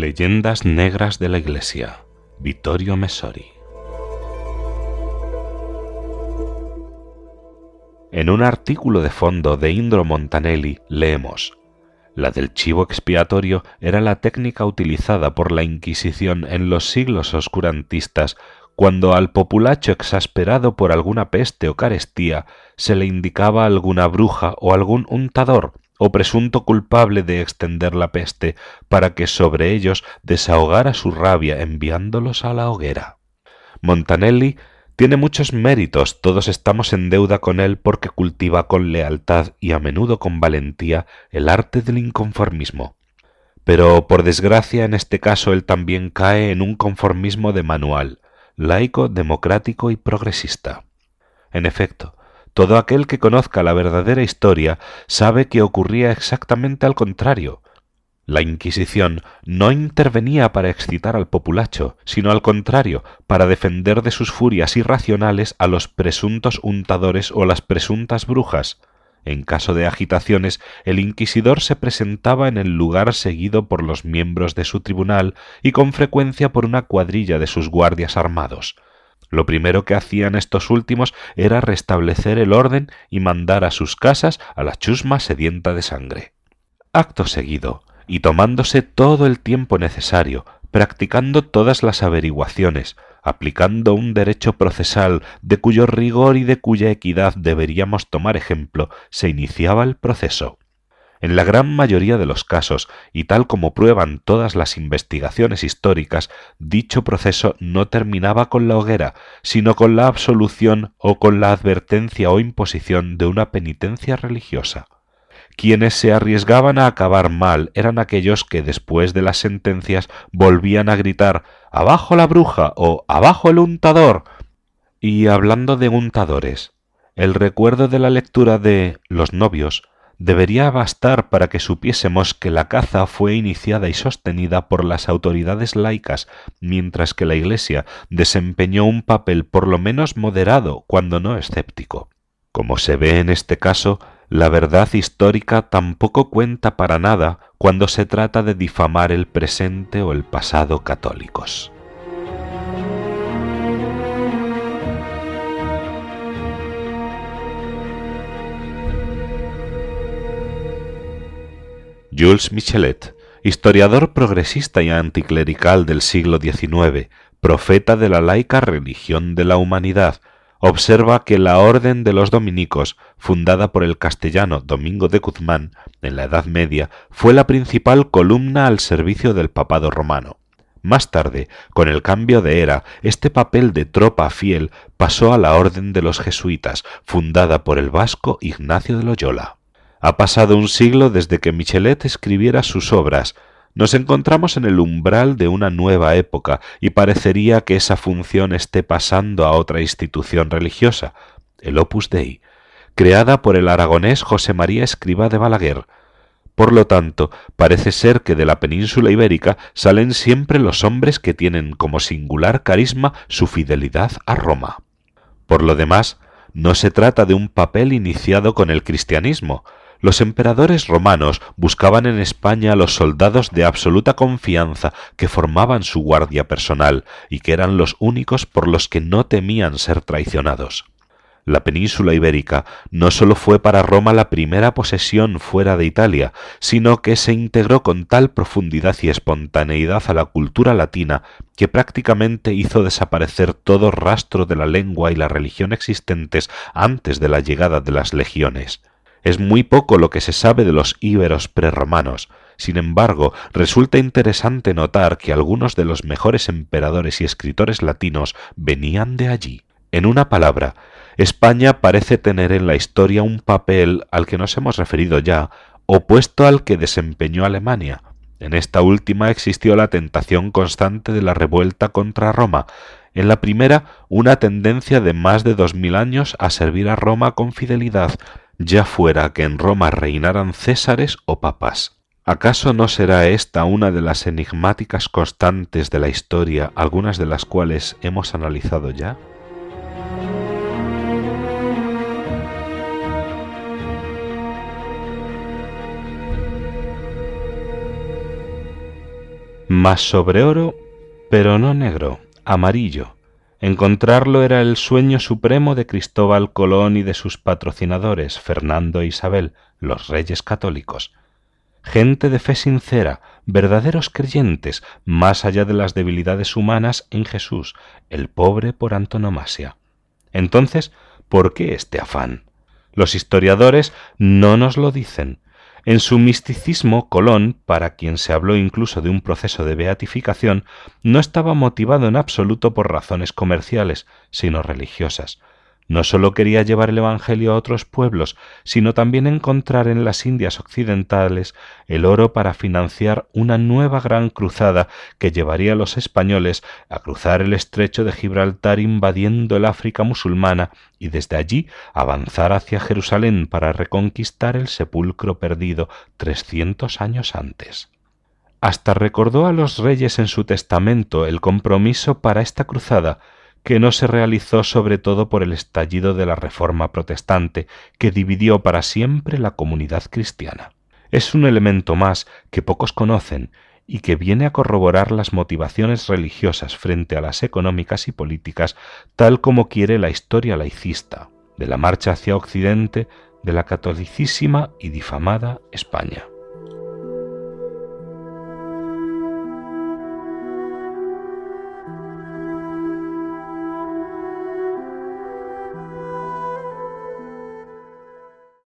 Leyendas negras de la Iglesia. Vittorio Messori. En un artículo de fondo de Indro Montanelli leemos La del chivo expiatorio era la técnica utilizada por la Inquisición en los siglos oscurantistas cuando al populacho exasperado por alguna peste o carestía se le indicaba alguna bruja o algún untador o presunto culpable de extender la peste para que sobre ellos desahogara su rabia enviándolos a la hoguera. Montanelli tiene muchos méritos, todos estamos en deuda con él porque cultiva con lealtad y a menudo con valentía el arte del inconformismo. Pero por desgracia en este caso él también cae en un conformismo de manual, laico, democrático y progresista. En efecto, todo aquel que conozca la verdadera historia sabe que ocurría exactamente al contrario. La Inquisición no intervenía para excitar al populacho, sino al contrario, para defender de sus furias irracionales a los presuntos untadores o las presuntas brujas. En caso de agitaciones, el inquisidor se presentaba en el lugar seguido por los miembros de su tribunal y con frecuencia por una cuadrilla de sus guardias armados. Lo primero que hacían estos últimos era restablecer el orden y mandar a sus casas a la chusma sedienta de sangre. Acto seguido, y tomándose todo el tiempo necesario, practicando todas las averiguaciones, aplicando un derecho procesal de cuyo rigor y de cuya equidad deberíamos tomar ejemplo, se iniciaba el proceso. En la gran mayoría de los casos, y tal como prueban todas las investigaciones históricas, dicho proceso no terminaba con la hoguera, sino con la absolución o con la advertencia o imposición de una penitencia religiosa. Quienes se arriesgaban a acabar mal eran aquellos que después de las sentencias volvían a gritar Abajo la bruja o Abajo el untador. Y hablando de untadores, el recuerdo de la lectura de Los novios debería bastar para que supiésemos que la caza fue iniciada y sostenida por las autoridades laicas, mientras que la Iglesia desempeñó un papel por lo menos moderado, cuando no escéptico. Como se ve en este caso, la verdad histórica tampoco cuenta para nada cuando se trata de difamar el presente o el pasado católicos. Jules Michelet, historiador progresista y anticlerical del siglo XIX, profeta de la laica religión de la humanidad, observa que la Orden de los Dominicos, fundada por el castellano Domingo de Guzmán en la Edad Media, fue la principal columna al servicio del papado romano. Más tarde, con el cambio de era, este papel de tropa fiel pasó a la Orden de los Jesuitas, fundada por el vasco Ignacio de Loyola. Ha pasado un siglo desde que Michelet escribiera sus obras. Nos encontramos en el umbral de una nueva época y parecería que esa función esté pasando a otra institución religiosa, el Opus Dei, creada por el aragonés José María Escriba de Balaguer. Por lo tanto, parece ser que de la península ibérica salen siempre los hombres que tienen como singular carisma su fidelidad a Roma. Por lo demás, no se trata de un papel iniciado con el cristianismo, los emperadores romanos buscaban en España los soldados de absoluta confianza que formaban su guardia personal y que eran los únicos por los que no temían ser traicionados. La península ibérica no sólo fue para Roma la primera posesión fuera de Italia, sino que se integró con tal profundidad y espontaneidad a la cultura latina que prácticamente hizo desaparecer todo rastro de la lengua y la religión existentes antes de la llegada de las legiones. Es muy poco lo que se sabe de los íberos prerromanos. Sin embargo, resulta interesante notar que algunos de los mejores emperadores y escritores latinos venían de allí. En una palabra, España parece tener en la historia un papel al que nos hemos referido ya, opuesto al que desempeñó Alemania. En esta última existió la tentación constante de la revuelta contra Roma, en la primera una tendencia de más de dos mil años a servir a Roma con fidelidad, ya fuera que en Roma reinaran césares o papas. ¿Acaso no será esta una de las enigmáticas constantes de la historia, algunas de las cuales hemos analizado ya? Mas sobre oro, pero no negro, amarillo. Encontrarlo era el sueño supremo de Cristóbal Colón y de sus patrocinadores, Fernando e Isabel, los reyes católicos. Gente de fe sincera, verdaderos creyentes, más allá de las debilidades humanas en Jesús, el pobre por antonomasia. Entonces, ¿por qué este afán? Los historiadores no nos lo dicen, en su misticismo, Colón, para quien se habló incluso de un proceso de beatificación, no estaba motivado en absoluto por razones comerciales, sino religiosas. No sólo quería llevar el Evangelio a otros pueblos, sino también encontrar en las Indias occidentales el oro para financiar una nueva gran cruzada que llevaría a los españoles a cruzar el estrecho de Gibraltar invadiendo el África musulmana y desde allí avanzar hacia Jerusalén para reconquistar el sepulcro perdido trescientos años antes. Hasta recordó a los reyes en su testamento el compromiso para esta cruzada que no se realizó sobre todo por el estallido de la Reforma protestante, que dividió para siempre la comunidad cristiana. Es un elemento más que pocos conocen y que viene a corroborar las motivaciones religiosas frente a las económicas y políticas, tal como quiere la historia laicista, de la marcha hacia Occidente de la catolicísima y difamada España.